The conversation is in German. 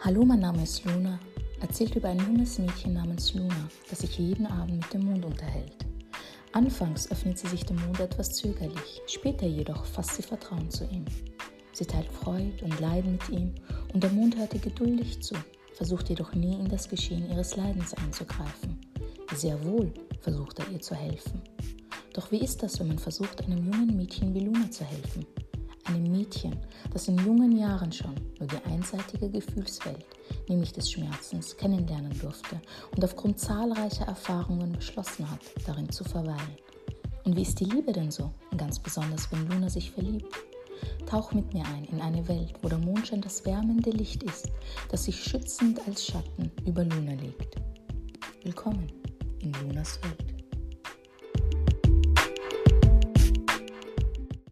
Hallo, mein Name ist Luna, erzählt über ein junges Mädchen namens Luna, das sich jeden Abend mit dem Mond unterhält. Anfangs öffnet sie sich dem Mond etwas zögerlich, später jedoch fasst sie Vertrauen zu ihm. Sie teilt Freude und Leiden mit ihm und der Mond hört ihr geduldig zu, versucht jedoch nie in das Geschehen ihres Leidens einzugreifen. Sehr wohl versucht er ihr zu helfen. Doch wie ist das, wenn man versucht, einem jungen Mädchen wie Luna zu helfen? Einem Mädchen, das in jungen Jahren schon nur die einseitige Gefühlswelt, nämlich des Schmerzens, kennenlernen durfte und aufgrund zahlreicher Erfahrungen beschlossen hat, darin zu verweilen. Und wie ist die Liebe denn so? ganz besonders, wenn Luna sich verliebt. Tauch mit mir ein in eine Welt, wo der Mondschein das wärmende Licht ist, das sich schützend als Schatten über Luna legt. Willkommen in Lunas Welt.